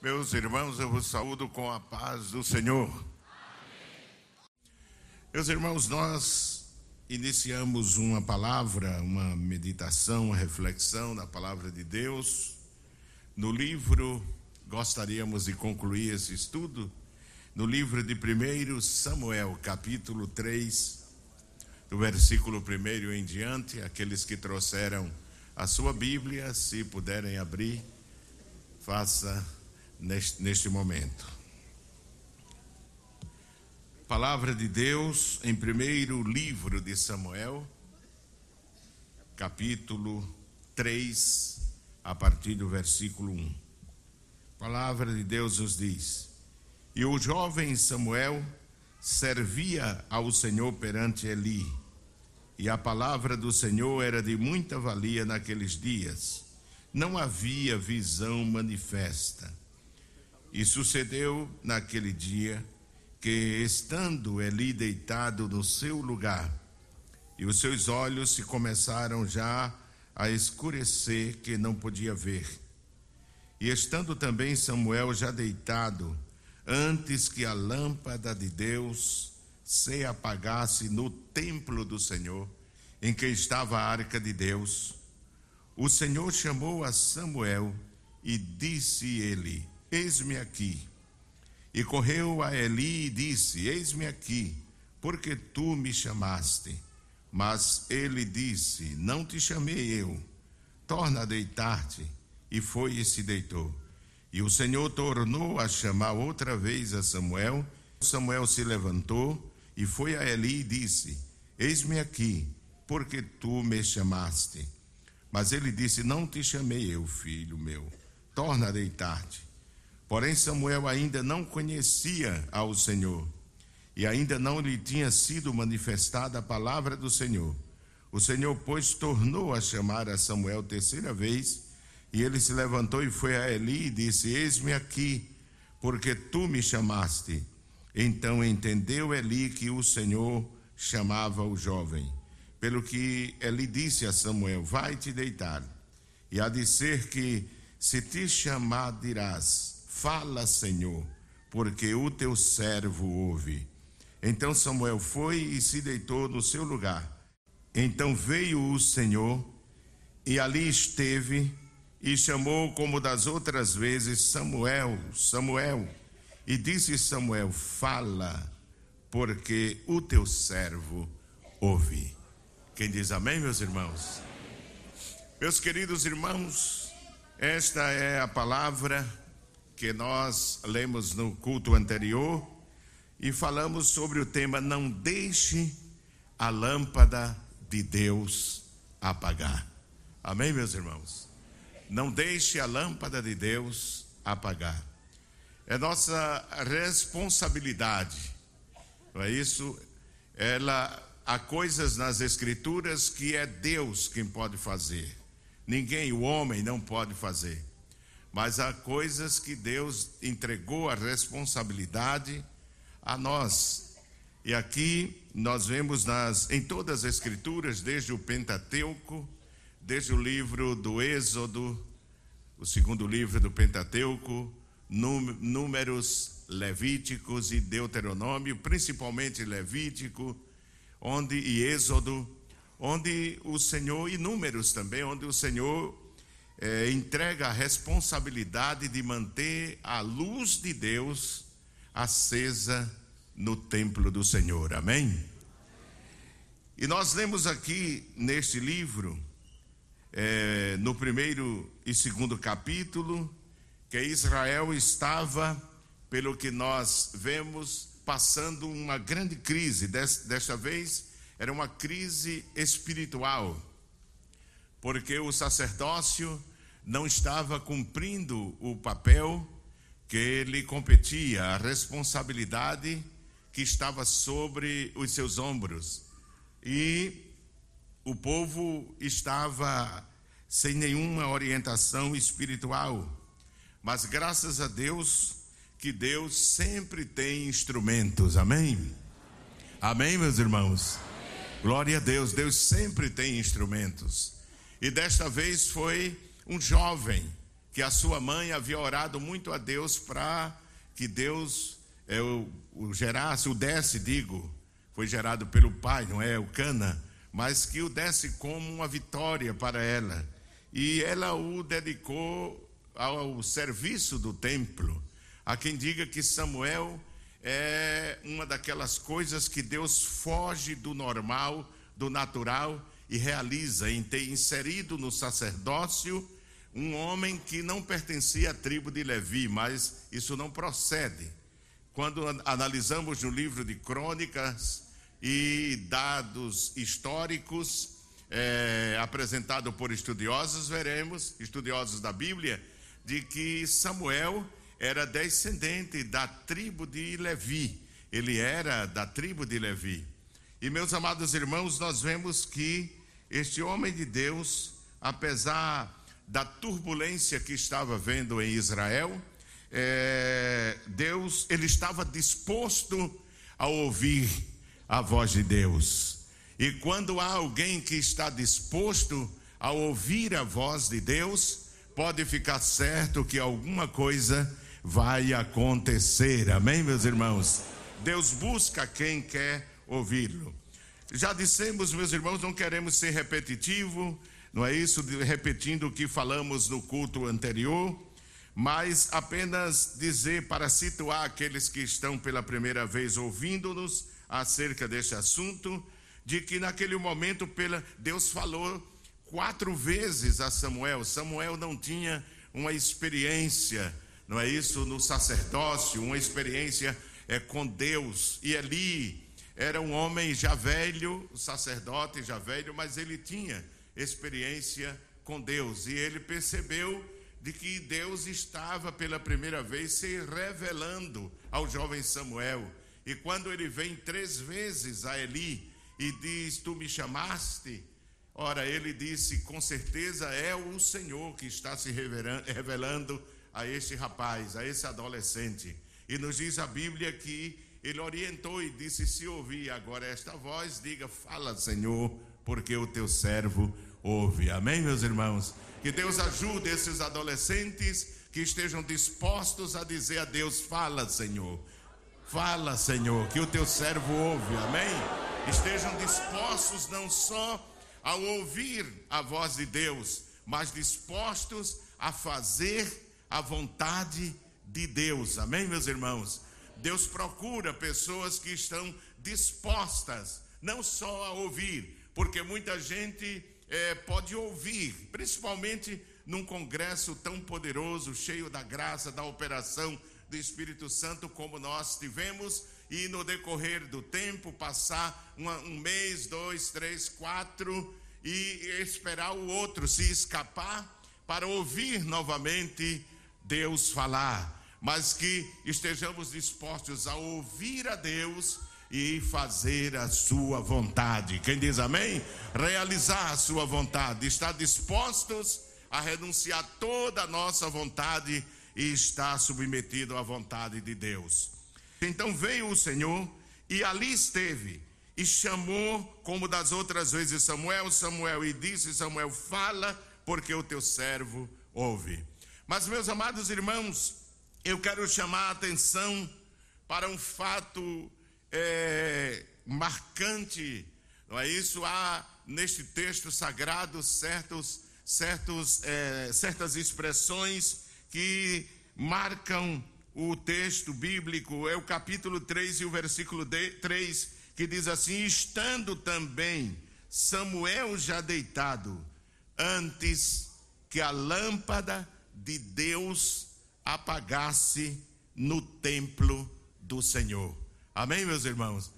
Meus irmãos, eu vos saúdo com a paz do Senhor. Meus irmãos, nós iniciamos uma palavra, uma meditação, uma reflexão na palavra de Deus. No livro, gostaríamos de concluir esse estudo, no livro de 1 Samuel, capítulo 3, do versículo 1 em diante, aqueles que trouxeram a sua Bíblia, se puderem abrir, faça neste, neste momento. Palavra de Deus em primeiro livro de Samuel, capítulo 3, a partir do versículo 1. Palavra de Deus nos diz: E o jovem Samuel servia ao Senhor perante Eli, e a palavra do Senhor era de muita valia naqueles dias. Não havia visão manifesta e sucedeu naquele dia que, estando Eli deitado no seu lugar, e os seus olhos se começaram já a escurecer, que não podia ver. E estando também Samuel já deitado, antes que a lâmpada de Deus se apagasse no templo do Senhor, em que estava a arca de Deus, o Senhor chamou a Samuel e disse ele: Eis-me aqui. E correu a Eli e disse: Eis-me aqui, porque tu me chamaste. Mas ele disse: Não te chamei eu. Torna a deitar-te. E foi e se deitou. E o Senhor tornou a chamar outra vez a Samuel. Samuel se levantou e foi a Eli e disse: Eis-me aqui, porque tu me chamaste. Mas ele disse: Não te chamei eu, filho meu. Torna a deitar-te. Porém, Samuel ainda não conhecia ao Senhor e ainda não lhe tinha sido manifestada a palavra do Senhor. O Senhor, pois, tornou a chamar a Samuel terceira vez, e ele se levantou e foi a Eli e disse: Eis-me aqui, porque tu me chamaste. Então entendeu Eli que o Senhor chamava o jovem. Pelo que Eli disse a Samuel: Vai te deitar. E há de ser que, se te chamar, dirás: Fala, Senhor, porque o teu servo ouve. Então Samuel foi e se deitou no seu lugar. Então veio o Senhor e ali esteve e chamou como das outras vezes Samuel, Samuel. E disse Samuel: Fala, porque o teu servo ouve. Quem diz amém, meus irmãos? Meus queridos irmãos, esta é a palavra que nós lemos no culto anterior e falamos sobre o tema Não deixe a lâmpada de Deus apagar. Amém, meus irmãos? Não deixe a lâmpada de Deus apagar. É nossa responsabilidade, não é isso? Ela há coisas nas escrituras que é Deus quem pode fazer. Ninguém, o homem, não pode fazer mas há coisas que Deus entregou a responsabilidade a nós. E aqui nós vemos nas, em todas as escrituras, desde o Pentateuco, desde o livro do Êxodo, o segundo livro do Pentateuco, Números, Levíticos e Deuteronômio, principalmente Levítico, onde e Êxodo, onde o Senhor e Números também, onde o Senhor é, entrega a responsabilidade de manter a luz de Deus acesa no templo do Senhor. Amém? E nós lemos aqui neste livro, é, no primeiro e segundo capítulo, que Israel estava, pelo que nós vemos, passando uma grande crise. Desta vez, era uma crise espiritual porque o sacerdócio não estava cumprindo o papel que lhe competia, a responsabilidade que estava sobre os seus ombros. E o povo estava sem nenhuma orientação espiritual. Mas graças a Deus, que Deus sempre tem instrumentos, amém? Amém, meus irmãos? Glória a Deus, Deus sempre tem instrumentos. E desta vez foi um jovem que a sua mãe havia orado muito a Deus para que Deus é, o, o gerasse, o desse, digo, foi gerado pelo pai, não é? O Cana, mas que o desse como uma vitória para ela. E ela o dedicou ao serviço do templo. Há quem diga que Samuel é uma daquelas coisas que Deus foge do normal, do natural e realiza em ter inserido no sacerdócio um homem que não pertencia à tribo de Levi, mas isso não procede. Quando analisamos no livro de crônicas e dados históricos é, apresentado por estudiosos, veremos, estudiosos da Bíblia, de que Samuel era descendente da tribo de Levi. Ele era da tribo de Levi. E meus amados irmãos, nós vemos que este homem de Deus, apesar da turbulência que estava vendo em Israel, é, Deus, ele estava disposto a ouvir a voz de Deus. E quando há alguém que está disposto a ouvir a voz de Deus, pode ficar certo que alguma coisa vai acontecer. Amém, meus irmãos? Deus busca quem quer ouvi-lo. Já dissemos, meus irmãos, não queremos ser repetitivo, não é isso, repetindo o que falamos no culto anterior, mas apenas dizer para situar aqueles que estão pela primeira vez ouvindo-nos acerca deste assunto, de que naquele momento pela Deus falou quatro vezes a Samuel. Samuel não tinha uma experiência, não é isso, no sacerdócio, uma experiência é, com Deus. E Eli era um homem já velho, sacerdote já velho, mas ele tinha experiência com Deus e ele percebeu de que Deus estava pela primeira vez se revelando ao jovem Samuel. E quando ele vem três vezes a Eli e diz: Tu me chamaste? Ora, ele disse: Com certeza é o Senhor que está se revelando a este rapaz, a esse adolescente. E nos diz a Bíblia que ele orientou e disse: Se ouvir agora esta voz, diga: Fala, Senhor, porque o teu servo ouve. Amém, meus irmãos? Que Deus ajude esses adolescentes que estejam dispostos a dizer a Deus: Fala, Senhor. Fala, Senhor, que o teu servo ouve. Amém? Estejam dispostos não só a ouvir a voz de Deus, mas dispostos a fazer a vontade de Deus. Amém, meus irmãos? Deus procura pessoas que estão dispostas não só a ouvir, porque muita gente é, pode ouvir, principalmente num congresso tão poderoso, cheio da graça, da operação do Espírito Santo, como nós tivemos, e no decorrer do tempo, passar uma, um mês, dois, três, quatro, e esperar o outro se escapar para ouvir novamente Deus falar. Mas que estejamos dispostos a ouvir a Deus e fazer a sua vontade. Quem diz amém? Realizar a sua vontade. Estar dispostos a renunciar toda a nossa vontade e estar submetido à vontade de Deus. Então veio o Senhor e ali esteve e chamou, como das outras vezes, Samuel, Samuel, e disse: Samuel, fala, porque o teu servo ouve. Mas, meus amados irmãos, eu quero chamar a atenção para um fato é, marcante, não é isso? Há neste texto sagrado certos, certos, é, certas expressões que marcam o texto bíblico, é o capítulo 3 e o versículo 3, que diz assim: Estando também Samuel já deitado, antes que a lâmpada de Deus apagasse no templo do Senhor. Amém, meus irmãos?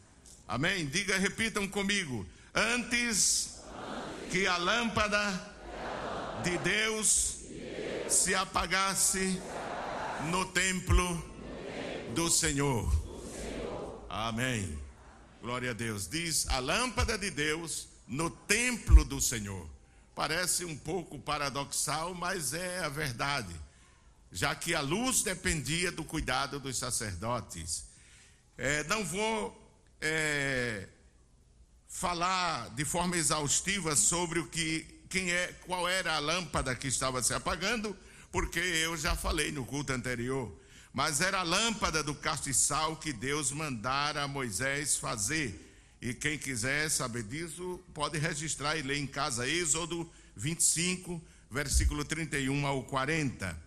Amém? Diga, repitam comigo. Antes que a lâmpada de Deus se apagasse no templo do Senhor. Amém. Glória a Deus. Diz a lâmpada de Deus no templo do Senhor. Parece um pouco paradoxal, mas é a verdade já que a luz dependia do cuidado dos sacerdotes. É, não vou é, falar de forma exaustiva sobre o que, quem é, qual era a lâmpada que estava se apagando, porque eu já falei no culto anterior. Mas era a lâmpada do castiçal que Deus mandara a Moisés fazer. E quem quiser saber disso, pode registrar e ler em casa Êxodo 25, versículo 31 ao 40.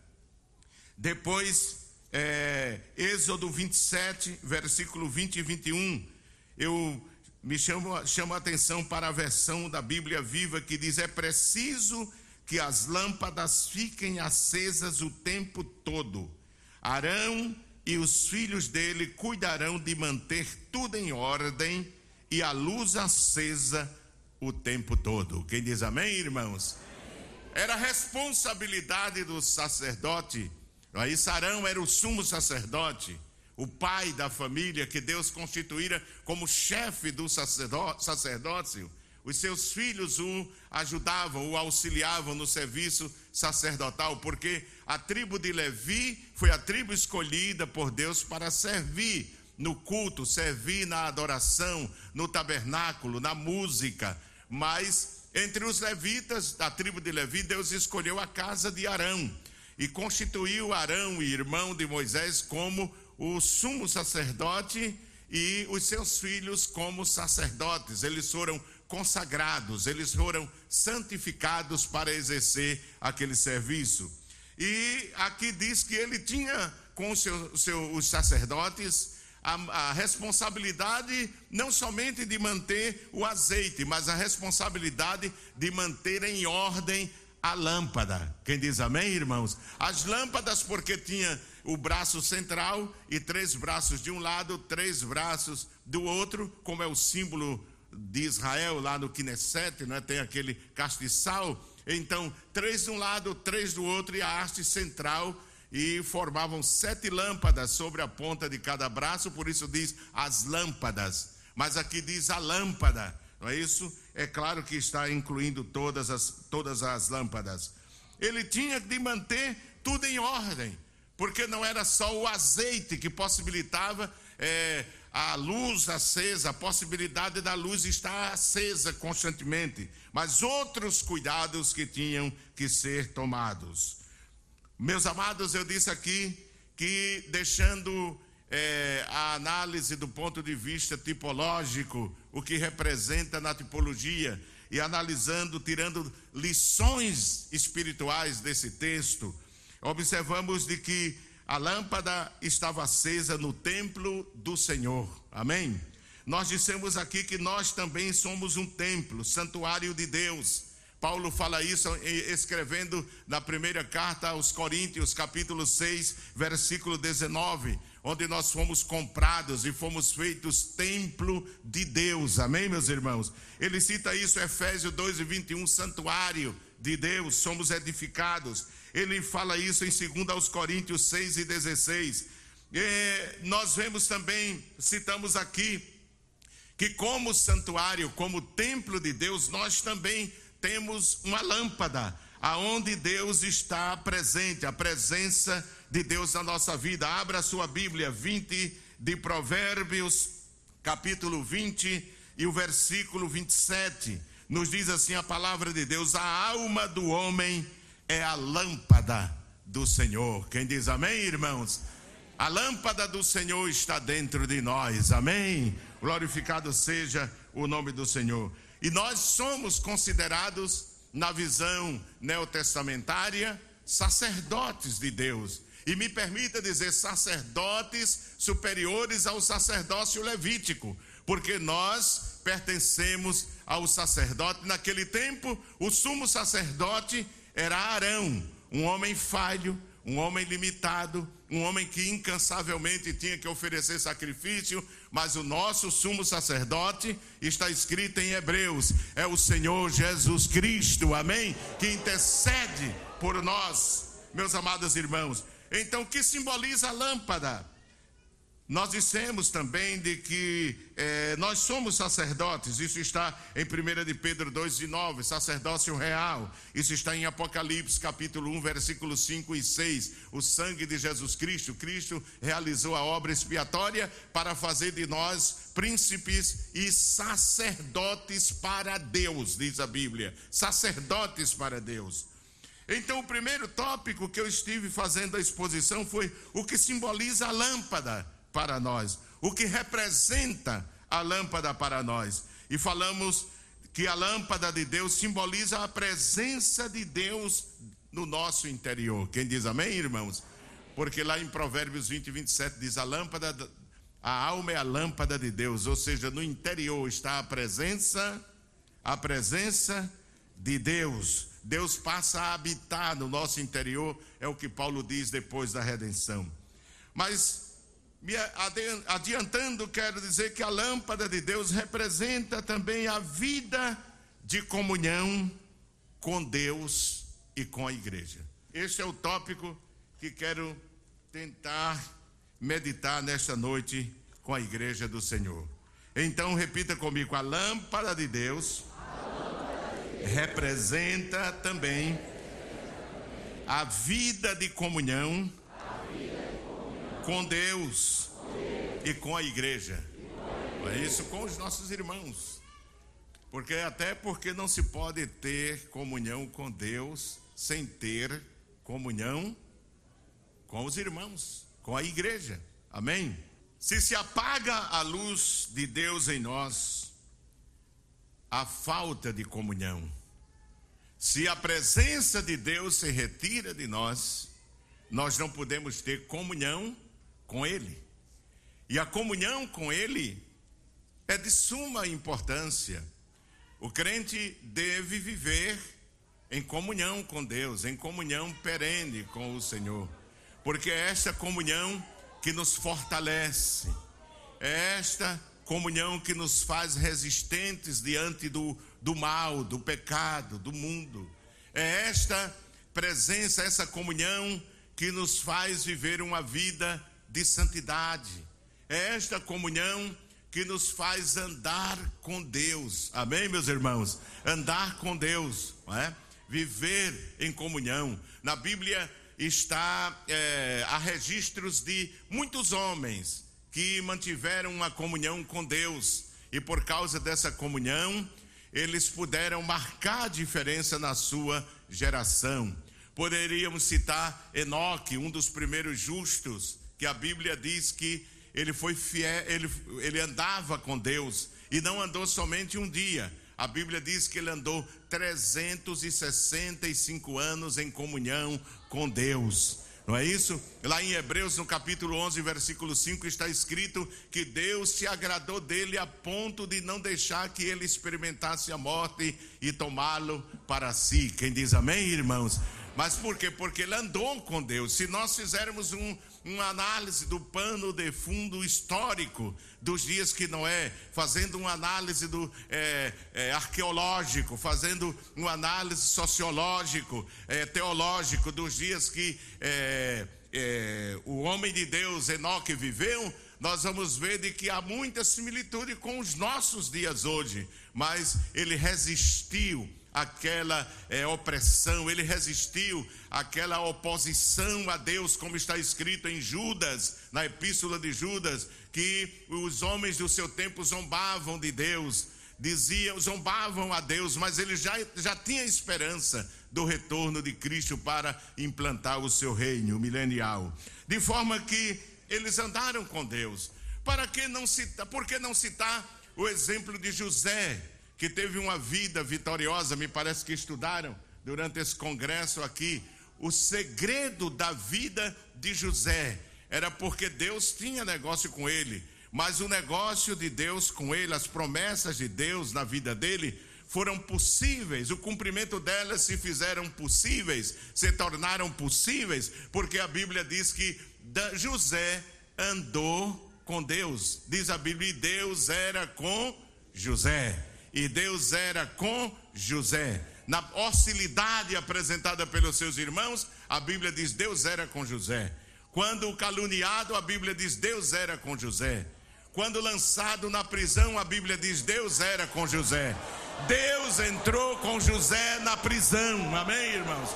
Depois, é, Êxodo 27, versículo 20 e 21. Eu me chamo, chamo a atenção para a versão da Bíblia viva que diz: é preciso que as lâmpadas fiquem acesas o tempo todo. Arão e os filhos dele cuidarão de manter tudo em ordem e a luz acesa o tempo todo. Quem diz amém, irmãos? Era responsabilidade do sacerdote. Aí Sarão era o sumo sacerdote, o pai da família que Deus constituíra como chefe do sacerdócio os seus filhos o ajudavam, o auxiliavam no serviço sacerdotal, porque a tribo de Levi foi a tribo escolhida por Deus para servir no culto, servir na adoração, no tabernáculo, na música. Mas entre os levitas da tribo de Levi, Deus escolheu a casa de Arão e constituiu Arão, irmão de Moisés, como o sumo sacerdote e os seus filhos como sacerdotes. Eles foram consagrados, eles foram santificados para exercer aquele serviço. E aqui diz que ele tinha com seu, seu, os sacerdotes a, a, responsabilidade não somente de manter o azeite, mas a responsabilidade de manter em ordem a lâmpada. Quem diz amém, irmãos? As lâmpadas, porque tinha o braço central e três braços de um lado, três braços do outro, como é o símbolo de Israel, lá no Knesset, né, tem aquele castiçal. Então, três de um lado, três do outro, e a haste central, e formavam sete lâmpadas sobre a ponta de cada braço, por isso diz as lâmpadas. Mas aqui diz a lâmpada, não é isso? É claro que está incluindo todas as, todas as lâmpadas. Ele tinha de manter tudo em ordem, porque não era só o azeite que possibilitava. É, a luz acesa, a possibilidade da luz estar acesa constantemente, mas outros cuidados que tinham que ser tomados. Meus amados, eu disse aqui que deixando é, a análise do ponto de vista tipológico, o que representa na tipologia, e analisando, tirando lições espirituais desse texto, observamos de que a lâmpada estava acesa no templo do Senhor. Amém? Nós dissemos aqui que nós também somos um templo, santuário de Deus. Paulo fala isso escrevendo na primeira carta aos Coríntios, capítulo 6, versículo 19, onde nós fomos comprados e fomos feitos templo de Deus. Amém, meus irmãos? Ele cita isso, Efésios 2 e 21, santuário de Deus, somos edificados. Ele fala isso em 2 aos Coríntios 6 e 16. E nós vemos também, citamos aqui, que como santuário, como templo de Deus, nós também temos uma lâmpada, aonde Deus está presente, a presença de Deus na nossa vida. Abra sua Bíblia, 20 de Provérbios, capítulo 20 e o versículo 27. Nos diz assim a palavra de Deus: a alma do homem é a lâmpada do Senhor. Quem diz amém, irmãos? A lâmpada do Senhor está dentro de nós, amém? Glorificado seja o nome do Senhor. E nós somos considerados, na visão neotestamentária, sacerdotes de Deus. E me permita dizer, sacerdotes superiores ao sacerdócio levítico, porque nós pertencemos ao sacerdote. Naquele tempo, o sumo sacerdote era Arão, um homem falho, um homem limitado, um homem que incansavelmente tinha que oferecer sacrifício, mas o nosso sumo sacerdote está escrito em Hebreus, é o Senhor Jesus Cristo, amém? Que intercede por nós, meus amados irmãos. Então, o que simboliza a lâmpada? Nós dissemos também de que é, nós somos sacerdotes, isso está em 1 de Pedro 2 e 9, sacerdócio real. Isso está em Apocalipse capítulo 1, versículos 5 e 6. O sangue de Jesus Cristo, Cristo realizou a obra expiatória para fazer de nós príncipes e sacerdotes para Deus, diz a Bíblia. Sacerdotes para Deus. Então, o primeiro tópico que eu estive fazendo a exposição foi o que simboliza a lâmpada para nós, o que representa a lâmpada para nós. E falamos que a lâmpada de Deus simboliza a presença de Deus no nosso interior. Quem diz amém, irmãos? Porque lá em Provérbios 20 e 27 diz: a lâmpada, a alma é a lâmpada de Deus, ou seja, no interior está a presença, a presença de Deus. Deus passa a habitar no nosso interior, é o que Paulo diz depois da redenção. Mas, me adiantando, quero dizer que a lâmpada de Deus representa também a vida de comunhão com Deus e com a igreja. Este é o tópico que quero tentar meditar nesta noite com a igreja do Senhor. Então, repita comigo: a lâmpada de Deus representa também a vida de comunhão com Deus e com a igreja. É isso com os nossos irmãos. Porque até porque não se pode ter comunhão com Deus sem ter comunhão com os irmãos, com a igreja. Amém? Se se apaga a luz de Deus em nós, a falta de comunhão. Se a presença de Deus se retira de nós, nós não podemos ter comunhão com Ele. E a comunhão com Ele é de suma importância. O crente deve viver em comunhão com Deus, em comunhão perene com o Senhor, porque é esta comunhão que nos fortalece, é esta comunhão que nos faz resistentes diante do, do mal, do pecado, do mundo. É esta presença, essa comunhão que nos faz viver uma vida de santidade. É esta comunhão que nos faz andar com Deus. Amém, meus irmãos? Andar com Deus, não é? Viver em comunhão. Na Bíblia está é, há registros de muitos homens que mantiveram uma comunhão com Deus e por causa dessa comunhão eles puderam marcar a diferença na sua geração. Poderíamos citar Enoque, um dos primeiros justos, que a Bíblia diz que ele foi fiel, ele, ele andava com Deus e não andou somente um dia. A Bíblia diz que ele andou 365 anos em comunhão com Deus. Não é isso? Lá em Hebreus, no capítulo 11, versículo 5, está escrito que Deus se agradou dele a ponto de não deixar que ele experimentasse a morte e tomá-lo para si. Quem diz amém, irmãos? Mas por quê? Porque ele andou com Deus. Se nós fizermos um, uma análise do pano de fundo histórico dos dias que Noé, fazendo uma análise do é, é, arqueológico, fazendo uma análise sociológico, é, teológico dos dias que é, é, o homem de Deus Enoque viveu, nós vamos ver de que há muita similitude com os nossos dias hoje, mas ele resistiu aquela é, opressão, ele resistiu àquela oposição a Deus, como está escrito em Judas, na epístola de Judas, que os homens do seu tempo zombavam de Deus, diziam, zombavam a Deus, mas ele já, já tinha esperança do retorno de Cristo para implantar o seu reino milenial. De forma que eles andaram com Deus. Para que não citar, por que não citar o exemplo de José? Que teve uma vida vitoriosa, me parece que estudaram durante esse congresso aqui, o segredo da vida de José era porque Deus tinha negócio com ele, mas o negócio de Deus com ele, as promessas de Deus na vida dele, foram possíveis, o cumprimento delas se fizeram possíveis, se tornaram possíveis, porque a Bíblia diz que José andou com Deus, diz a Bíblia, e Deus era com José e Deus era com José. Na hostilidade apresentada pelos seus irmãos, a Bíblia diz: Deus era com José. Quando caluniado, a Bíblia diz: Deus era com José. Quando lançado na prisão, a Bíblia diz: Deus era com José. Deus entrou com José na prisão. Amém, irmãos?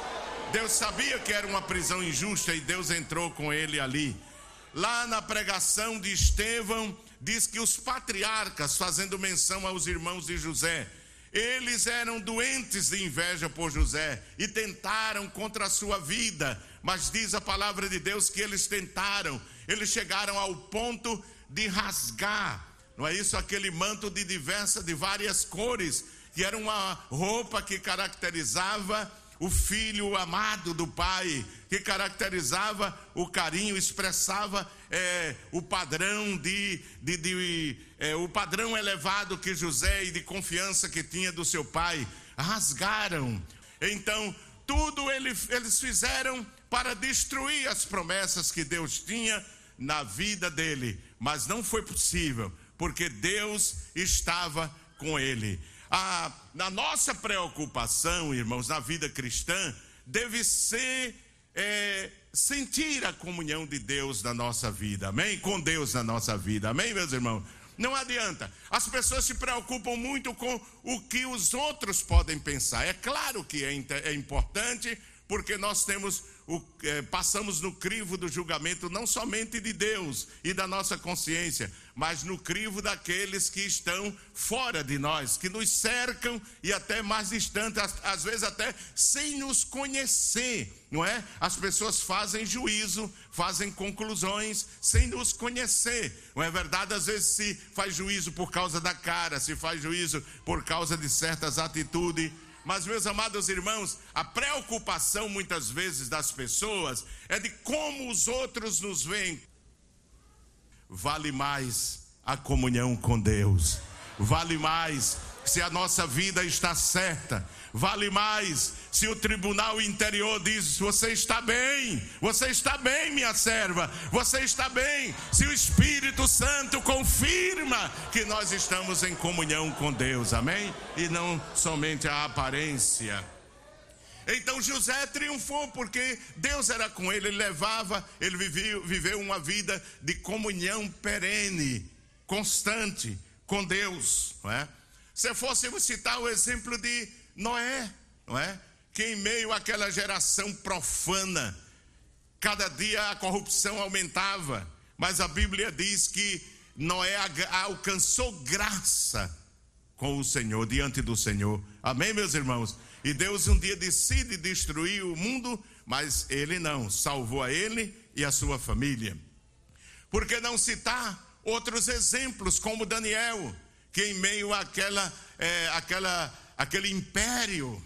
Deus sabia que era uma prisão injusta e Deus entrou com ele ali. Lá na pregação de Estevão, diz que os patriarcas, fazendo menção aos irmãos de José, eles eram doentes de inveja por José e tentaram contra a sua vida, mas diz a palavra de Deus que eles tentaram, eles chegaram ao ponto de rasgar, não é isso? Aquele manto de diversas, de várias cores, que era uma roupa que caracterizava o filho amado do pai, que caracterizava o carinho, expressava é, o padrão de, de, de é, o padrão elevado que José e de confiança que tinha do seu pai, rasgaram. Então tudo ele, eles fizeram para destruir as promessas que Deus tinha na vida dele, mas não foi possível, porque Deus estava com ele a, na nossa preocupação, irmãos, na vida cristã, deve ser é, sentir a comunhão de Deus na nossa vida, amém? Com Deus na nossa vida, amém, meus irmãos? Não adianta. As pessoas se preocupam muito com o que os outros podem pensar. É claro que é, é importante, porque nós temos o, é, passamos no crivo do julgamento não somente de Deus e da nossa consciência, mas no crivo daqueles que estão fora de nós, que nos cercam e até mais distantes, às, vezes até sem nos conhecer, não é? As pessoas fazem juízo, fazem conclusões sem nos conhecer, não é verdade? Às vezes se faz juízo por causa da cara, se faz juízo por causa de certas atitudes mas, meus amados irmãos, a preocupação muitas vezes das pessoas é de como os outros nos veem. Vale mais a comunhão com Deus, vale mais se a nossa vida está certa, vale mais se o tribunal interior diz: Você está bem, você está bem, minha serva, você está bem. Se o Espírito Santo confirma que nós estamos em comunhão com Deus, amém? E não somente a aparência. Então José triunfou porque Deus era com ele, ele levava, ele viveu, viveu uma vida de comunhão perene, constante com Deus, não é? Se fôssemos citar o exemplo de Noé, não é? Que em meio àquela geração profana, cada dia a corrupção aumentava, mas a Bíblia diz que Noé alcançou graça com o Senhor, diante do Senhor. Amém, meus irmãos? E Deus um dia decide destruir o mundo, mas ele não, salvou a ele e a sua família. Por que não citar outros exemplos, como Daniel? que em meio àquela, é, àquela, àquele império,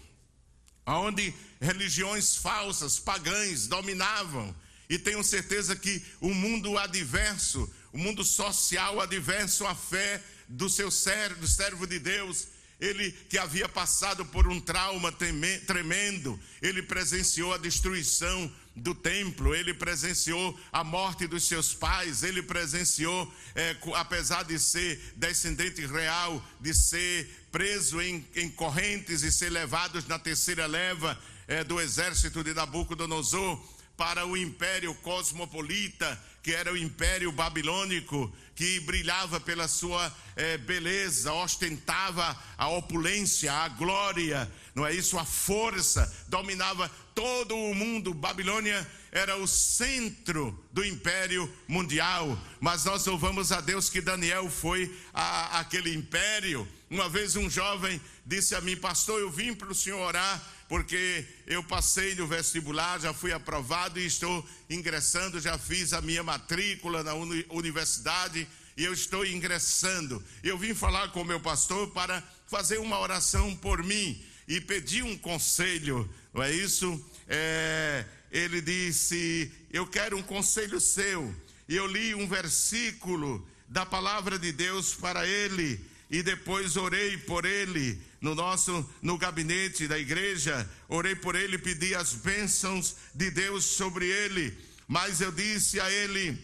onde religiões falsas, pagãs, dominavam, e tenho certeza que o mundo adverso, o mundo social adverso à fé do seu servo, do servo de Deus, ele que havia passado por um trauma tremendo, ele presenciou a destruição do templo, ele presenciou a morte dos seus pais, ele presenciou, é, apesar de ser descendente real, de ser preso em, em correntes e ser levados na terceira leva é, do exército de Nabucodonosor para o império cosmopolita, que era o império babilônico, que brilhava pela sua é, beleza, ostentava a opulência, a glória, não é isso? A força, dominava todo o mundo. Babilônia era o centro do império mundial. Mas nós louvamos a Deus que Daniel foi a, aquele império. Uma vez um jovem disse a mim, pastor, eu vim para o senhor orar porque eu passei no vestibular, já fui aprovado e estou ingressando, já fiz a minha matrícula na universidade e eu estou ingressando. Eu vim falar com o meu pastor para fazer uma oração por mim e pedi um conselho, não é isso? É, ele disse: Eu quero um conselho seu. E eu li um versículo da palavra de Deus para ele e depois orei por ele no nosso no gabinete da igreja, orei por ele, pedi as bênçãos de Deus sobre ele. Mas eu disse a ele: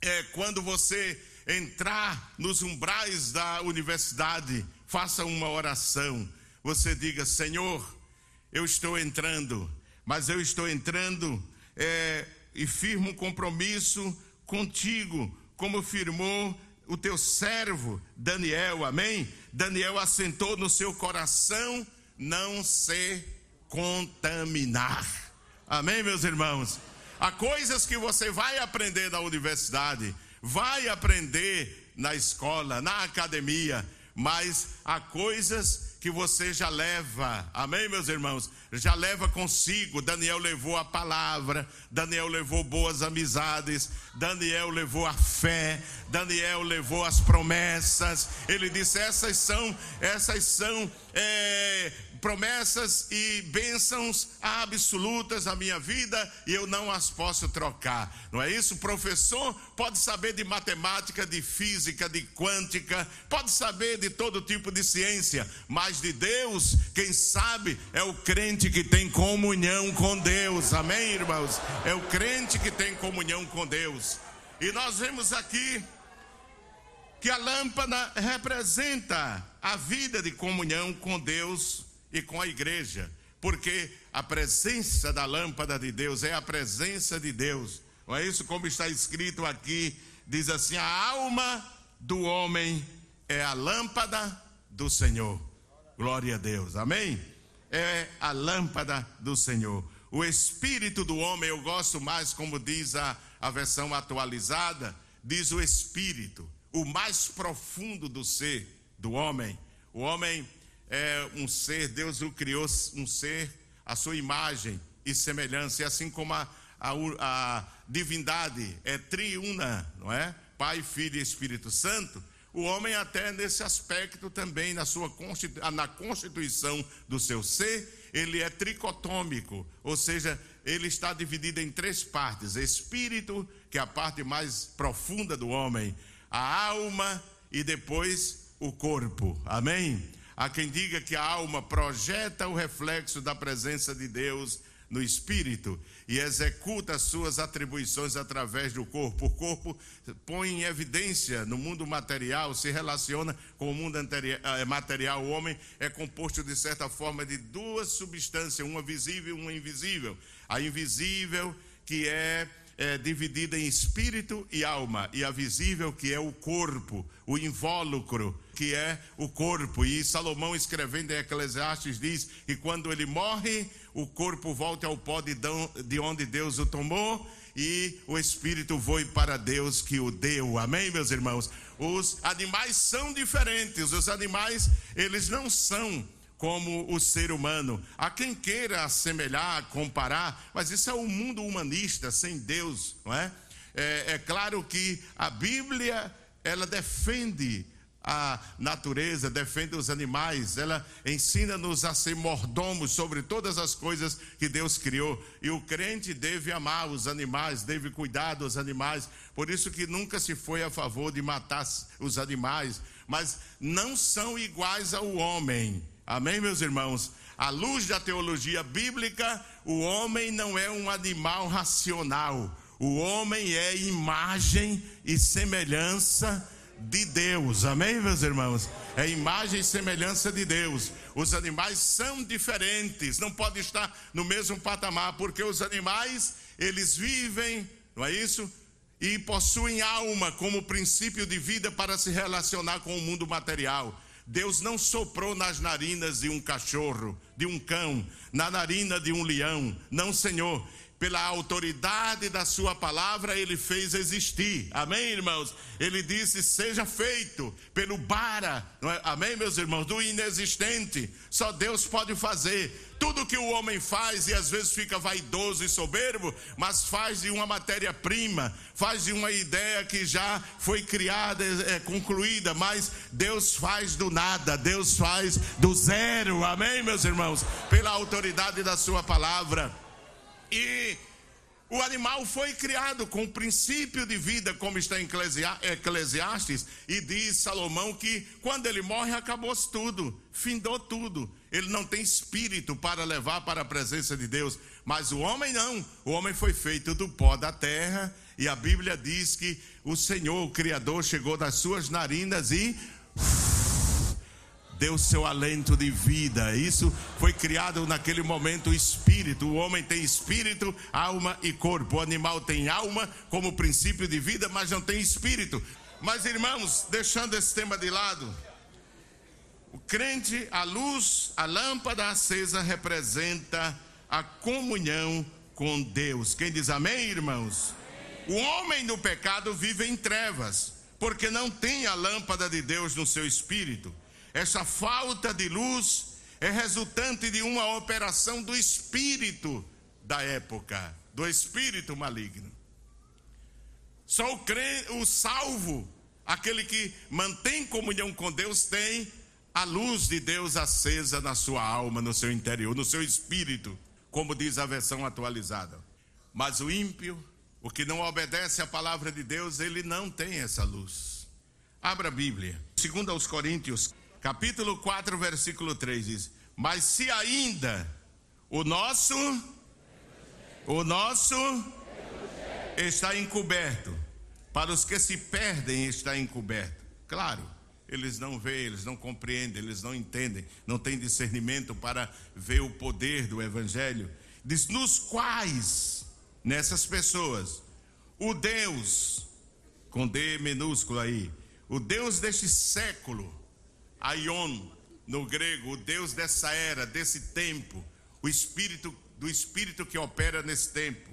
é, quando você entrar nos umbrais da universidade, faça uma oração você diga: Senhor, eu estou entrando, mas eu estou entrando é, e firmo um compromisso contigo, como firmou o teu servo Daniel, amém? Daniel assentou no seu coração não se contaminar, amém, meus irmãos? Há coisas que você vai aprender na universidade, vai aprender na escola, na academia, mas há coisas que você já leva, amém, meus irmãos? Já leva consigo. Daniel levou a palavra, Daniel levou boas amizades, Daniel levou a fé, Daniel levou as promessas. Ele disse: essas são, essas são é, promessas e bênçãos absolutas na minha vida e eu não as posso trocar. Não é isso? O professor pode saber de matemática, de física, de quântica, pode saber de todo tipo de ciência, mas de Deus, quem sabe é o crente que tem comunhão com Deus. Amém, irmãos? É o crente que tem comunhão com Deus. E nós vemos aqui que a lâmpada representa a vida de comunhão com Deus e com a igreja, porque a presença da lâmpada de Deus é a presença de Deus. Não é isso como está escrito aqui? Diz assim: a alma do homem é a lâmpada do Senhor. Glória a Deus. Amém? É a lâmpada do Senhor. O espírito do homem, eu gosto mais, como diz a, a versão atualizada, diz o espírito, o mais profundo do ser do homem. O homem é um ser, Deus o criou um ser, a sua imagem e semelhança, e assim como a, a, a divindade é triuna, não é? Pai, Filho e Espírito Santo, o homem até nesse aspecto também, na sua na constituição do seu ser, ele é tricotômico, ou seja, ele está dividido em três partes: espírito, que é a parte mais profunda do homem, a alma e depois o corpo. Amém? Há quem diga que a alma projeta o reflexo da presença de Deus no espírito e executa as suas atribuições através do corpo. O corpo põe em evidência no mundo material, se relaciona com o mundo eh, material. O homem é composto de certa forma de duas substâncias, uma visível e uma invisível. A invisível que é é dividida em espírito e alma, e a visível, que é o corpo, o invólucro, que é o corpo. E Salomão, escrevendo em Eclesiastes, diz que quando ele morre, o corpo volta ao pó de onde Deus o tomou, e o espírito voe para Deus que o deu. Amém, meus irmãos? Os animais são diferentes, os animais, eles não são como o ser humano. Há quem queira assemelhar, comparar, mas isso é o um mundo humanista, sem Deus, não é? é? É claro que a Bíblia, ela defende a natureza, defende os animais, ela ensina-nos a ser mordomos sobre todas as coisas que Deus criou. E o crente deve amar os animais, deve cuidar dos animais. Por isso que nunca se foi a favor de matar os animais, mas não são iguais ao homem. Amém, meus irmãos? À luz da teologia bíblica, o homem não é um animal racional. O homem é imagem e semelhança de Deus. Amém, meus irmãos? É imagem e semelhança de Deus. Os animais são diferentes, não pode estar no mesmo patamar, porque os animais, eles vivem, não é isso? E possuem alma como princípio de vida para se relacionar com o mundo material. Deus não soprou nas narinas de um cachorro, de um cão, na narina de um leão. Não, Senhor. Pela autoridade da Sua palavra, Ele fez existir. Amém, irmãos? Ele disse: seja feito pelo bara. É? Amém, meus irmãos? Do inexistente. Só Deus pode fazer tudo que o homem faz e às vezes fica vaidoso e soberbo, mas faz de uma matéria-prima, faz de uma ideia que já foi criada, é, concluída, mas Deus faz do nada, Deus faz do zero, amém, meus irmãos? Pela autoridade da Sua palavra. E o animal foi criado com o princípio de vida, como está em Eclesiastes, e diz Salomão que quando ele morre acabou-se tudo, findou tudo. Ele não tem espírito para levar para a presença de Deus, mas o homem não. O homem foi feito do pó da terra, e a Bíblia diz que o Senhor, o Criador, chegou das suas narinas e deu seu alento de vida. Isso foi criado naquele momento o espírito. O homem tem espírito, alma e corpo. O animal tem alma como princípio de vida, mas não tem espírito. Mas irmãos, deixando esse tema de lado, o crente, a luz, a lâmpada acesa representa a comunhão com Deus. Quem diz amém, irmãos? O homem no pecado vive em trevas, porque não tem a lâmpada de Deus no seu espírito. Essa falta de luz é resultante de uma operação do espírito da época, do espírito maligno. Só o, crente, o salvo, aquele que mantém comunhão com Deus, tem a luz de Deus acesa na sua alma, no seu interior, no seu espírito, como diz a versão atualizada. Mas o ímpio, o que não obedece à palavra de Deus, ele não tem essa luz. Abra a Bíblia. Segundo aos Coríntios, capítulo 4, versículo 3 diz: "Mas se ainda o nosso o nosso está encoberto, para os que se perdem está encoberto". Claro, eles não veem, eles não compreendem, eles não entendem, não têm discernimento para ver o poder do evangelho. Diz: "Nos quais nessas pessoas o Deus com D minúsculo aí, o Deus deste século, Aion no grego, o Deus dessa era, desse tempo, o espírito do espírito que opera nesse tempo,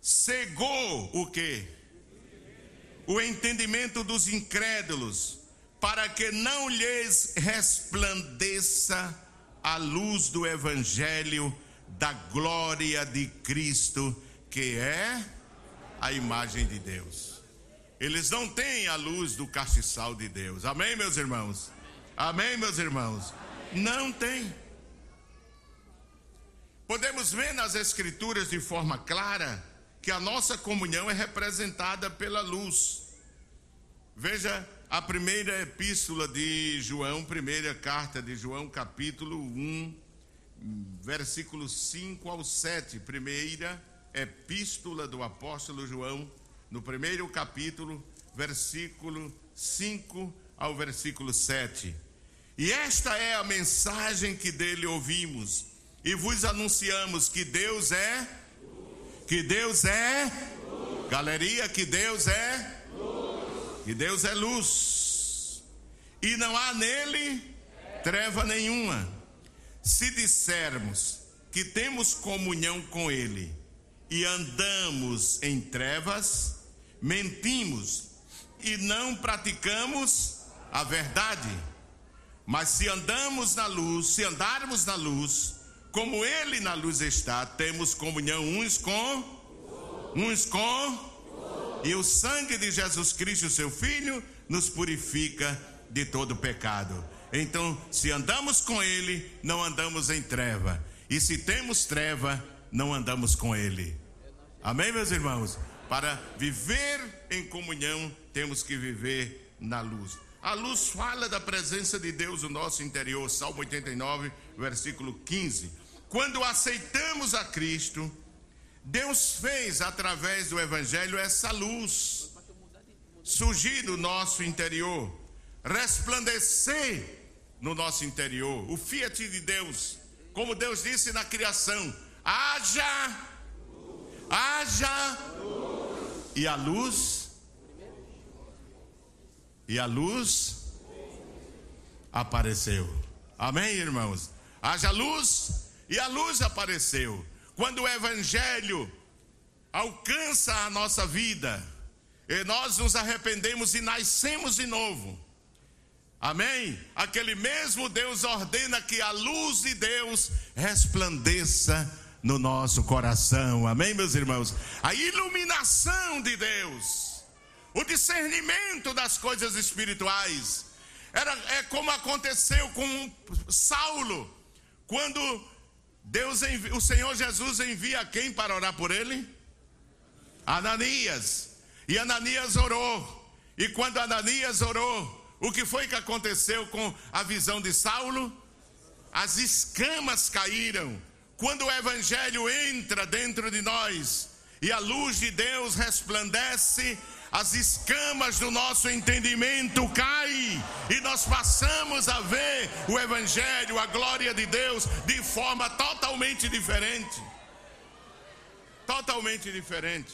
cegou o que? O entendimento dos incrédulos, para que não lhes resplandeça a luz do evangelho da glória de Cristo, que é a imagem de Deus. Eles não têm a luz do castiçal de Deus. Amém, meus irmãos? Amém, meus irmãos? Não tem. Podemos ver nas Escrituras de forma clara que a nossa comunhão é representada pela luz. Veja a primeira epístola de João, primeira carta de João, capítulo 1, versículo 5 ao 7. Primeira epístola do apóstolo João, no primeiro capítulo, versículo 5 ao versículo 7. E esta é a mensagem que dele ouvimos e vos anunciamos que Deus é que Deus é galeria que Deus é que Deus é luz. E não há nele treva nenhuma. Se dissermos que temos comunhão com ele e andamos em trevas, mentimos e não praticamos a verdade. Mas se andamos na luz, se andarmos na luz, como ele na luz está, temos comunhão uns com uns com e o sangue de Jesus Cristo, seu filho, nos purifica de todo pecado. Então, se andamos com ele, não andamos em treva. E se temos treva, não andamos com ele. Amém, meus irmãos? Para viver em comunhão, temos que viver na luz. A luz fala da presença de Deus no nosso interior, Salmo 89, versículo 15. Quando aceitamos a Cristo, Deus fez através do Evangelho essa luz surgir do nosso interior, resplandecer no nosso interior, o fiat de Deus, como Deus disse na criação: haja haja e a luz e a luz apareceu. Amém, irmãos? Haja luz e a luz apareceu. Quando o evangelho alcança a nossa vida, e nós nos arrependemos e nascemos de novo. Amém? Aquele mesmo Deus ordena que a luz de Deus resplandeça no nosso coração. Amém, meus irmãos? A iluminação de Deus, o discernimento das coisas espirituais. Era, é como aconteceu com Saulo, quando Deus o Senhor Jesus envia quem para orar por ele? Ananias. E Ananias orou. E quando Ananias orou, o que foi que aconteceu com a visão de Saulo? As escamas caíram quando o Evangelho entra dentro de nós e a luz de Deus resplandece, as escamas do nosso entendimento caem e nós passamos a ver o Evangelho, a glória de Deus, de forma totalmente diferente. Totalmente diferente.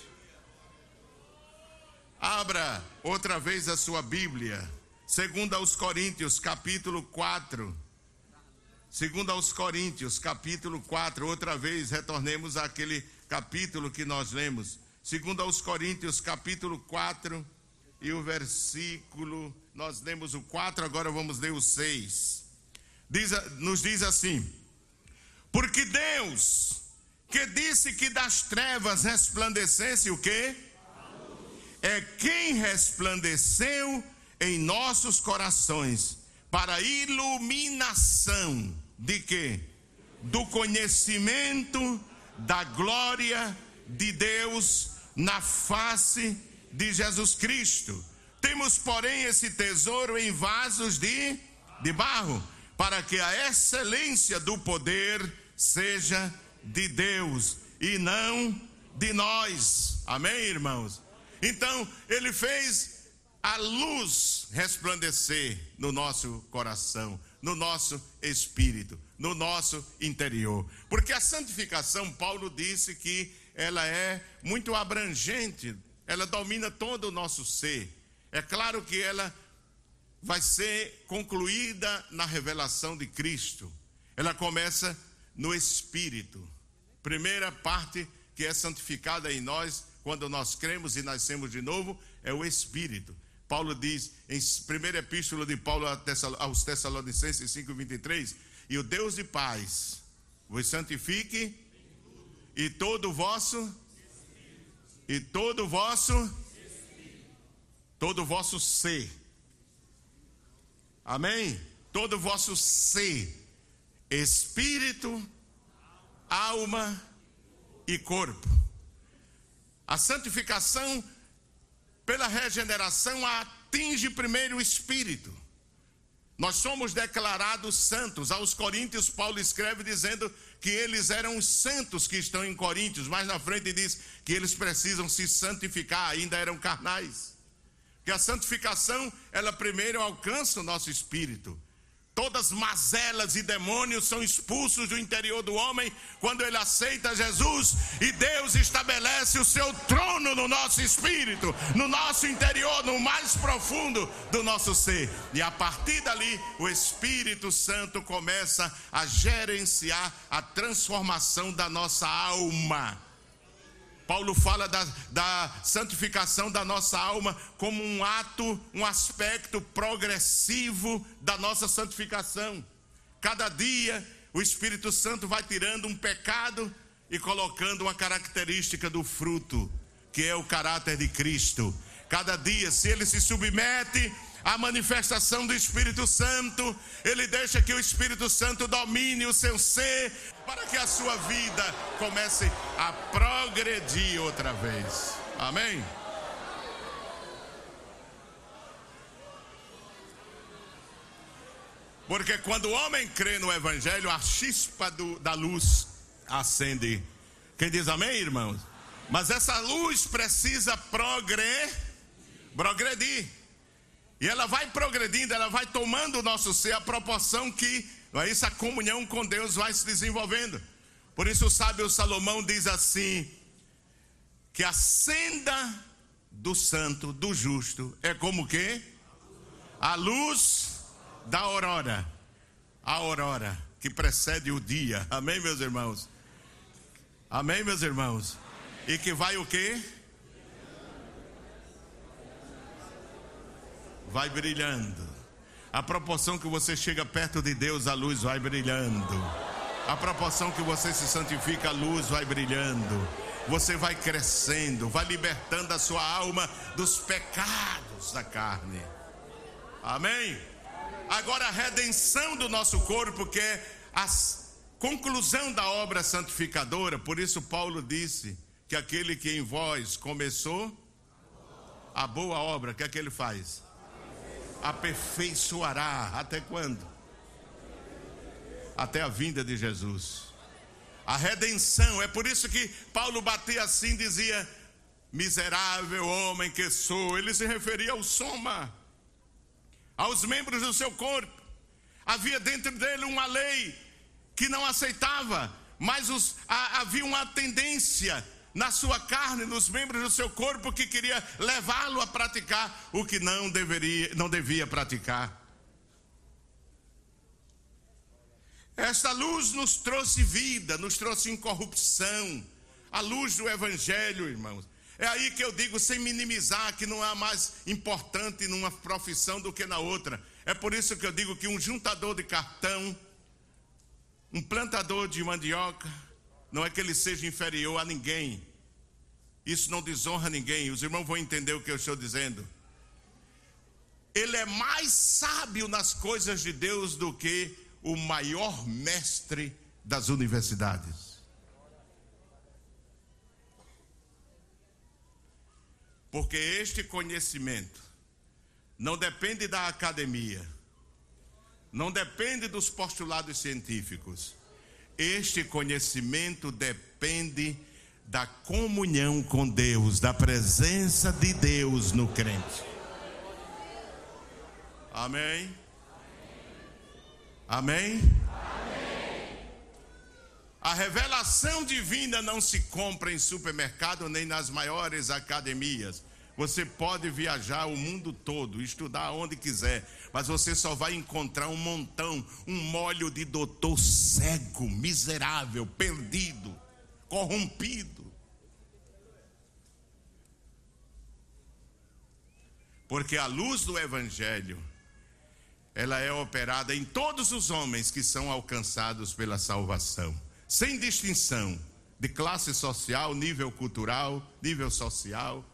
Abra outra vez a sua Bíblia, segundo aos Coríntios, capítulo 4. Segundo aos Coríntios, capítulo 4, outra vez retornemos àquele capítulo que nós lemos. Segundo aos Coríntios, capítulo 4 e o versículo, nós lemos o 4, agora vamos ler o 6. Diz, nos diz assim: Porque Deus, que disse que das trevas resplandecesse o quê? É quem resplandeceu em nossos corações para iluminação de quê? Do conhecimento da glória de Deus na face de Jesus Cristo. Temos, porém, esse tesouro em vasos de, de barro, para que a excelência do poder seja de Deus e não de nós. Amém, irmãos? Então, ele fez a luz resplandecer no nosso coração, no nosso espírito, no nosso interior. Porque a santificação, Paulo disse que ela é muito abrangente, ela domina todo o nosso ser. É claro que ela vai ser concluída na revelação de Cristo. Ela começa no espírito. Primeira parte que é santificada em nós quando nós cremos e nascemos de novo é o espírito. Paulo diz em primeira epístola de Paulo aos Tessalonicenses 5:23, e o Deus de paz vos santifique e todo o vosso e todo o vosso todo o vosso ser. Amém? Todo o vosso ser, espírito, alma e corpo. A santificação pela regeneração atinge primeiro o espírito. Nós somos declarados santos. Aos Coríntios, Paulo escreve dizendo que eles eram os santos que estão em Coríntios. Mais na frente diz que eles precisam se santificar, ainda eram carnais. Que a santificação, ela primeiro alcança o nosso espírito. Todas mazelas e demônios são expulsos do interior do homem quando ele aceita Jesus e Deus estabelece o seu trono no nosso espírito, no nosso interior, no mais profundo do nosso ser. E a partir dali, o Espírito Santo começa a gerenciar a transformação da nossa alma. Paulo fala da, da, santificação da nossa alma como um ato, um aspecto progressivo da nossa santificação. Cada dia o Espírito Santo vai tirando um pecado e colocando uma característica do fruto, que é o caráter de Cristo. Cada dia, se ele se submete à manifestação do Espírito Santo, ele deixa que o Espírito Santo domine o seu ser, para que a sua vida comece a progredir outra vez. Amém? Porque quando o homem crê no Evangelho, a chispa do, da luz acende. Quem diz amém, irmãos? Mas essa luz precisa progredir. progredir. E ela vai progredindo, ela vai tomando o nosso ser a proporção que é isso, a comunhão com Deus vai se desenvolvendo. Por isso o sábio Salomão diz assim: que a senda do santo, do justo, é como que? A luz da aurora. A aurora que precede o dia. Amém, meus irmãos? Amém, meus irmãos? E que vai o quê? Vai brilhando. A proporção que você chega perto de Deus, a luz vai brilhando. A proporção que você se santifica, a luz vai brilhando. Você vai crescendo, vai libertando a sua alma dos pecados da carne. Amém? Agora a redenção do nosso corpo, que é a conclusão da obra santificadora. Por isso Paulo disse que aquele que em vós começou a boa obra, o que é que ele faz? Aperfeiçoará. Até quando? Até a vinda de Jesus. A redenção, é por isso que Paulo batia assim, dizia: Miserável homem que sou. Ele se referia ao soma, aos membros do seu corpo. Havia dentro dele uma lei que não aceitava, mas os, a, havia uma tendência na sua carne, nos membros do seu corpo que queria levá-lo a praticar o que não deveria, não devia praticar. Esta luz nos trouxe vida, nos trouxe incorrupção. A luz do evangelho, irmãos. É aí que eu digo, sem minimizar, que não há mais importante numa profissão do que na outra. É por isso que eu digo que um juntador de cartão, um plantador de mandioca, não é que ele seja inferior a ninguém. Isso não desonra ninguém. Os irmãos vão entender o que eu estou dizendo. Ele é mais sábio nas coisas de Deus do que o maior mestre das universidades. Porque este conhecimento não depende da academia, não depende dos postulados científicos. Este conhecimento depende da comunhão com Deus, da presença de Deus no crente. Amém? Amém? A revelação divina não se compra em supermercado nem nas maiores academias. Você pode viajar o mundo todo, estudar onde quiser, mas você só vai encontrar um montão, um molho de doutor cego, miserável, perdido, corrompido. Porque a luz do Evangelho, ela é operada em todos os homens que são alcançados pela salvação sem distinção de classe social, nível cultural, nível social,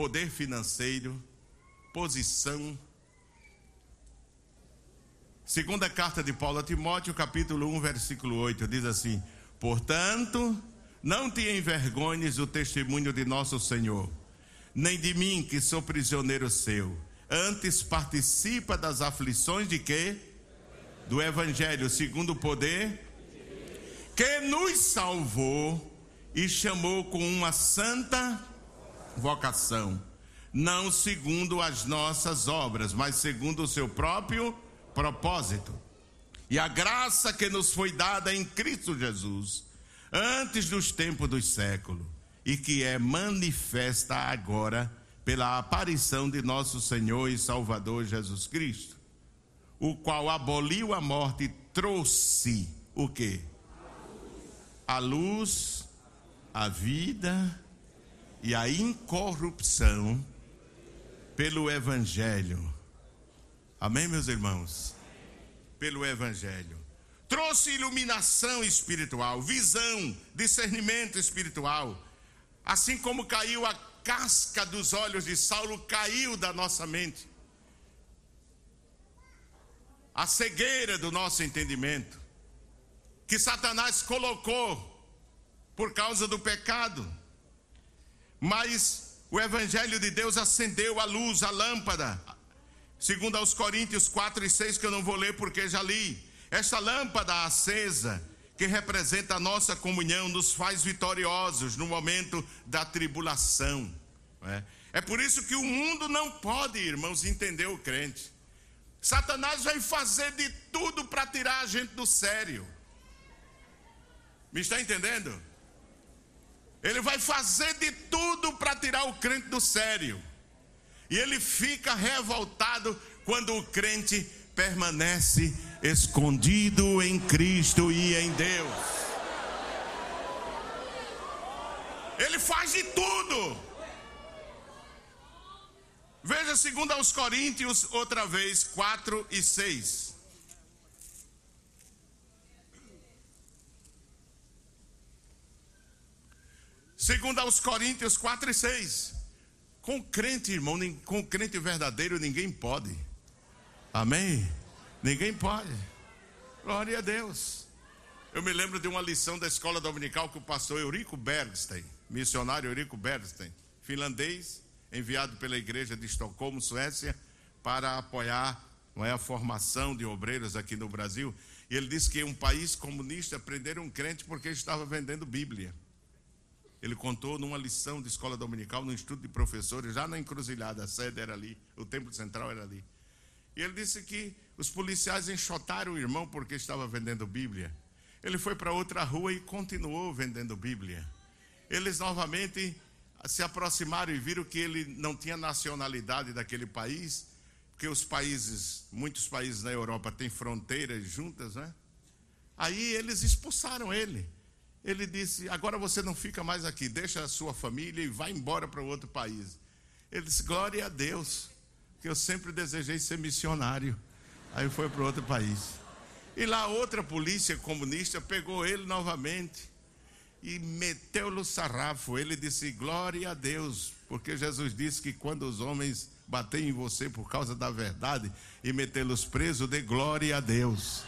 poder financeiro, posição. Segunda carta de Paulo a Timóteo, capítulo 1, versículo 8, diz assim: Portanto, não te envergonhes o testemunho de nosso Senhor, nem de mim, que sou prisioneiro seu. Antes participa das aflições de quê? Do evangelho, segundo o poder que nos salvou e chamou com uma santa vocação, não segundo as nossas obras, mas segundo o seu próprio propósito. E a graça que nos foi dada em Cristo Jesus, antes dos tempos dos séculos, e que é manifesta agora pela aparição de nosso Senhor e Salvador Jesus Cristo, o qual aboliu a morte e trouxe o que? a luz, a vida e a incorrupção pelo Evangelho. Amém, meus irmãos? Pelo Evangelho. Trouxe iluminação espiritual, visão, discernimento espiritual. Assim como caiu a casca dos olhos de Saulo, caiu da nossa mente. A cegueira do nosso entendimento que Satanás colocou por causa do pecado. Mas o Evangelho de Deus acendeu a luz, a lâmpada. Segundo aos Coríntios 4 e 6, que eu não vou ler porque já li. Esta lâmpada acesa, que representa a nossa comunhão, nos faz vitoriosos no momento da tribulação. É? é por isso que o mundo não pode, irmãos, entender o crente. Satanás vai fazer de tudo para tirar a gente do sério. Me está entendendo? Ele vai fazer de tudo para tirar o crente do sério. E ele fica revoltado quando o crente permanece escondido em Cristo e em Deus. Ele faz de tudo. Veja segundo aos Coríntios, outra vez, 4 e 6. Segundo aos Coríntios 4 e 6. Com crente, irmão, com crente verdadeiro ninguém pode. Amém? Ninguém pode. Glória a Deus. Eu me lembro de uma lição da escola dominical que o pastor Eurico Bergstein, missionário Eurico Bergstein, finlandês, enviado pela igreja de Estocolmo, Suécia, para apoiar não é, a formação de obreiros aqui no Brasil. E ele disse que um país comunista prenderam um crente porque estava vendendo Bíblia. Ele contou numa lição de escola dominical, num estudo de professores, já na encruzilhada, a sede era ali, o templo central era ali. E ele disse que os policiais enxotaram o irmão porque estava vendendo Bíblia. Ele foi para outra rua e continuou vendendo Bíblia. Eles novamente se aproximaram e viram que ele não tinha nacionalidade daquele país, porque os países, muitos países na Europa têm fronteiras juntas, né? Aí eles expulsaram ele. Ele disse: Agora você não fica mais aqui, deixa a sua família e vai embora para outro país. Ele disse: Glória a Deus, que eu sempre desejei ser missionário. Aí foi para outro país. E lá outra polícia comunista pegou ele novamente e meteu-lhe o sarrafo. Ele disse: Glória a Deus, porque Jesus disse que quando os homens baterem em você por causa da verdade e metê-los presos, dê glória a Deus.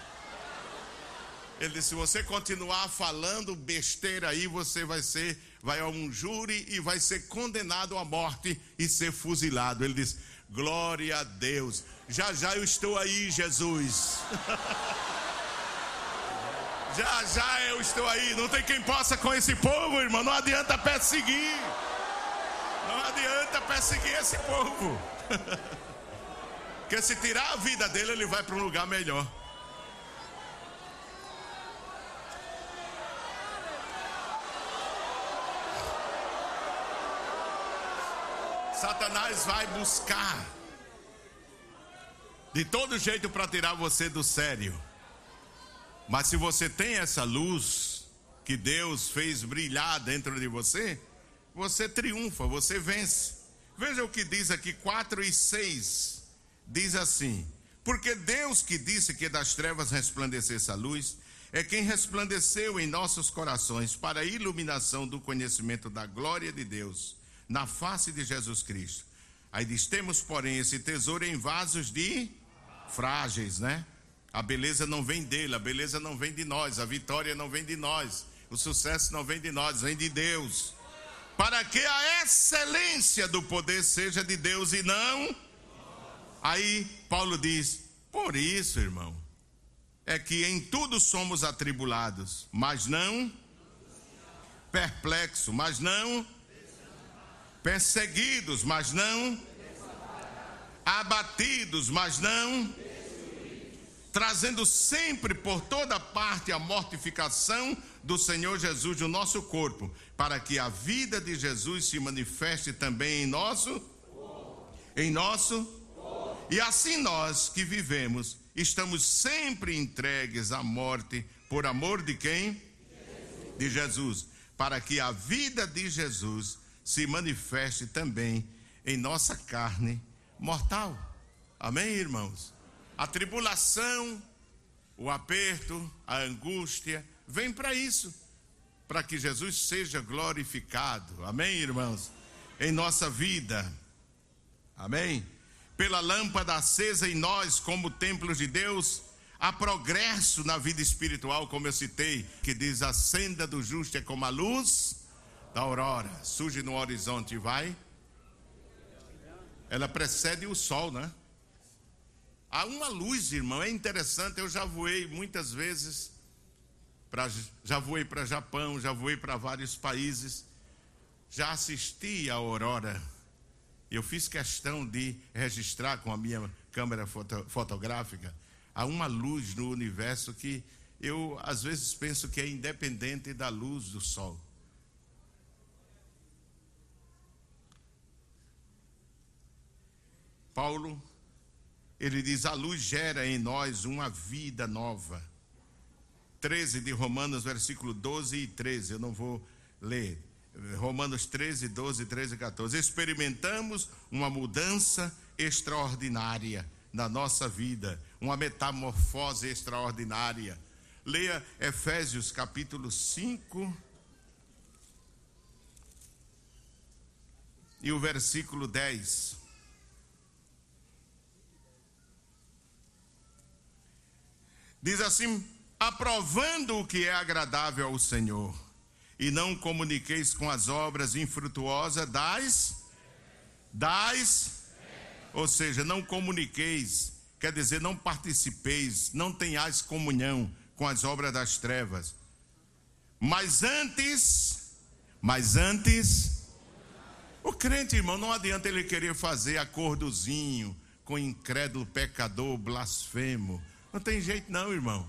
Ele disse: se você continuar falando besteira aí, você vai ser, vai a um júri e vai ser condenado à morte e ser fuzilado. Ele disse: glória a Deus. Já já eu estou aí, Jesus. já já eu estou aí. Não tem quem possa com esse povo, irmão. Não adianta perseguir. Não adianta perseguir esse povo. Porque se tirar a vida dele, ele vai para um lugar melhor. Satanás vai buscar de todo jeito para tirar você do sério. Mas se você tem essa luz que Deus fez brilhar dentro de você, você triunfa, você vence. Veja o que diz aqui 4 e 6. Diz assim: Porque Deus que disse que das trevas resplandecesse a luz, é quem resplandeceu em nossos corações para a iluminação do conhecimento da glória de Deus na face de Jesus Cristo. Aí diz: temos, porém, esse tesouro em vasos de frágeis, né? A beleza não vem dele, a beleza não vem de nós, a vitória não vem de nós, o sucesso não vem de nós, vem de Deus. Para que a excelência do poder seja de Deus e não. Aí Paulo diz: por isso, irmão, é que em tudo somos atribulados, mas não perplexo, mas não perseguidos, mas não abatidos, mas não trazendo sempre por toda parte a mortificação do Senhor Jesus no nosso corpo, para que a vida de Jesus se manifeste também em nosso em nosso e assim nós que vivemos estamos sempre entregues à morte por amor de quem? De Jesus, para que a vida de Jesus se manifeste também em nossa carne mortal. Amém, irmãos? A tribulação, o aperto, a angústia, vem para isso, para que Jesus seja glorificado. Amém, irmãos? Em nossa vida. Amém? Pela lâmpada acesa em nós, como templos de Deus, há progresso na vida espiritual, como eu citei, que diz: a senda do justo é como a luz da aurora, surge no horizonte e vai. Ela precede o sol, né? Há uma luz, irmão, é interessante. Eu já voei muitas vezes, pra, já voei para Japão, já voei para vários países, já assisti a aurora. Eu fiz questão de registrar com a minha câmera foto, fotográfica. Há uma luz no universo que eu às vezes penso que é independente da luz do sol. Paulo, ele diz: a luz gera em nós uma vida nova. 13 de Romanos, versículo 12 e 13, eu não vou ler. Romanos 13, 12, 13 e 14. Experimentamos uma mudança extraordinária na nossa vida, uma metamorfose extraordinária. Leia Efésios capítulo 5 e o versículo 10. Diz assim: aprovando o que é agradável ao Senhor, e não comuniqueis com as obras infrutuosas das das ou seja, não comuniqueis, quer dizer, não participeis, não tenhais comunhão com as obras das trevas. Mas antes, mas antes, o crente, irmão, não adianta ele querer fazer acordozinho com incrédulo, pecador, blasfemo não tem jeito não, irmão.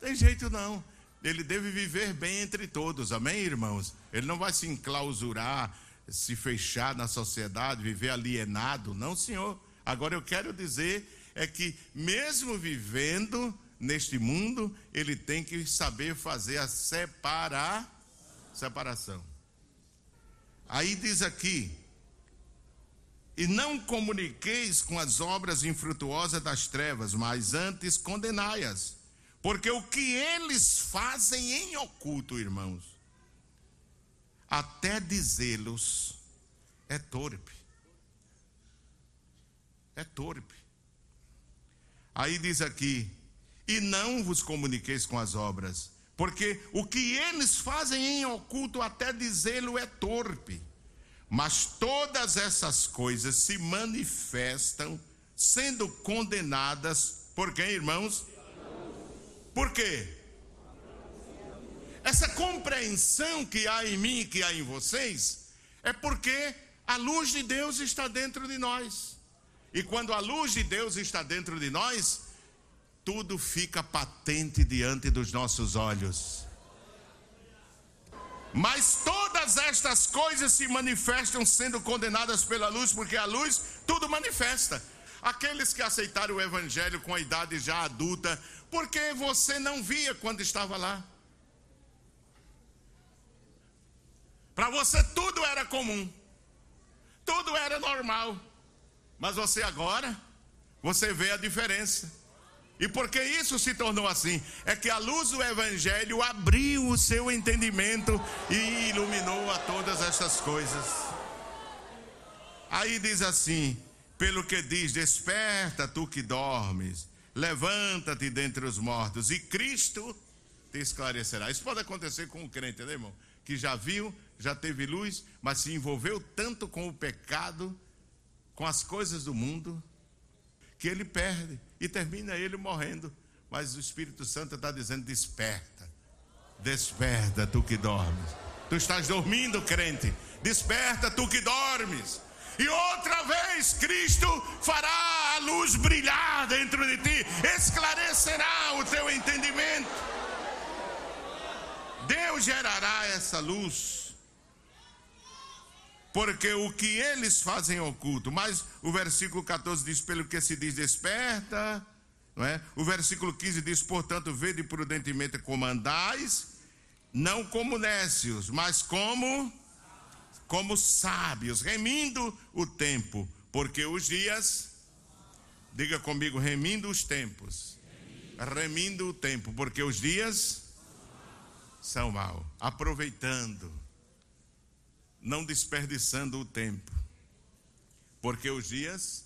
Tem jeito não. Ele deve viver bem entre todos, amém, irmãos? Ele não vai se enclausurar, se fechar na sociedade, viver alienado, não, senhor. Agora eu quero dizer é que mesmo vivendo neste mundo, ele tem que saber fazer a separa, separação. Aí diz aqui: e não comuniqueis com as obras infrutuosas das trevas, mas antes condenai-as. Porque o que eles fazem em oculto, irmãos, até dizê-los é torpe. É torpe. Aí diz aqui: e não vos comuniqueis com as obras, porque o que eles fazem em oculto, até dizê-lo é torpe. Mas todas essas coisas se manifestam sendo condenadas por quem, irmãos? Por quê? Essa compreensão que há em mim e que há em vocês é porque a luz de Deus está dentro de nós. E quando a luz de Deus está dentro de nós, tudo fica patente diante dos nossos olhos. Mas todas estas coisas se manifestam sendo condenadas pela luz, porque a luz tudo manifesta. Aqueles que aceitaram o evangelho com a idade já adulta, porque você não via quando estava lá. Para você tudo era comum. Tudo era normal. Mas você agora, você vê a diferença. E por que isso se tornou assim? É que a luz do Evangelho abriu o seu entendimento e iluminou a todas estas coisas. Aí diz assim: pelo que diz, desperta tu que dormes, levanta-te dentre os mortos, e Cristo te esclarecerá. Isso pode acontecer com o crente, né, irmão? Que já viu, já teve luz, mas se envolveu tanto com o pecado, com as coisas do mundo, que ele perde e termina ele morrendo. Mas o Espírito Santo está dizendo: desperta, desperta, tu que dormes. Tu estás dormindo, crente, desperta, tu que dormes. E outra vez Cristo fará a luz brilhar dentro de ti, esclarecerá o teu entendimento. Deus gerará essa luz porque o que eles fazem é oculto. Mas o versículo 14 diz: pelo que se diz, desperta. Não é? O versículo 15 diz: portanto, vede prudentemente como andais, não como nécios, mas como como sábios, remindo o tempo, porque os dias, diga comigo, remindo os tempos, remindo o tempo, porque os dias são maus, aproveitando não desperdiçando o tempo, porque os dias,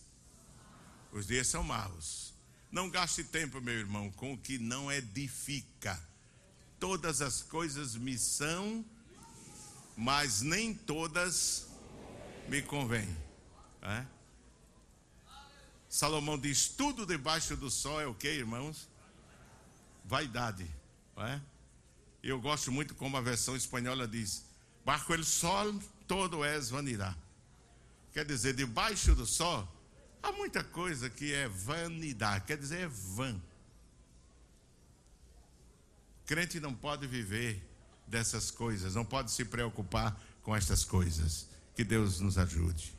os dias são maus. Não gaste tempo, meu irmão, com o que não edifica. Todas as coisas me são, mas nem todas me convêm. É? Salomão diz: tudo debaixo do sol é o que, irmãos? Vaidade. É? Eu gosto muito como a versão espanhola diz: Bajo el sol todo es vanidade. Quer dizer, debaixo do sol há muita coisa que é vanidade, quer dizer, é vã. Crente não pode viver dessas coisas, não pode se preocupar com estas coisas. Que Deus nos ajude.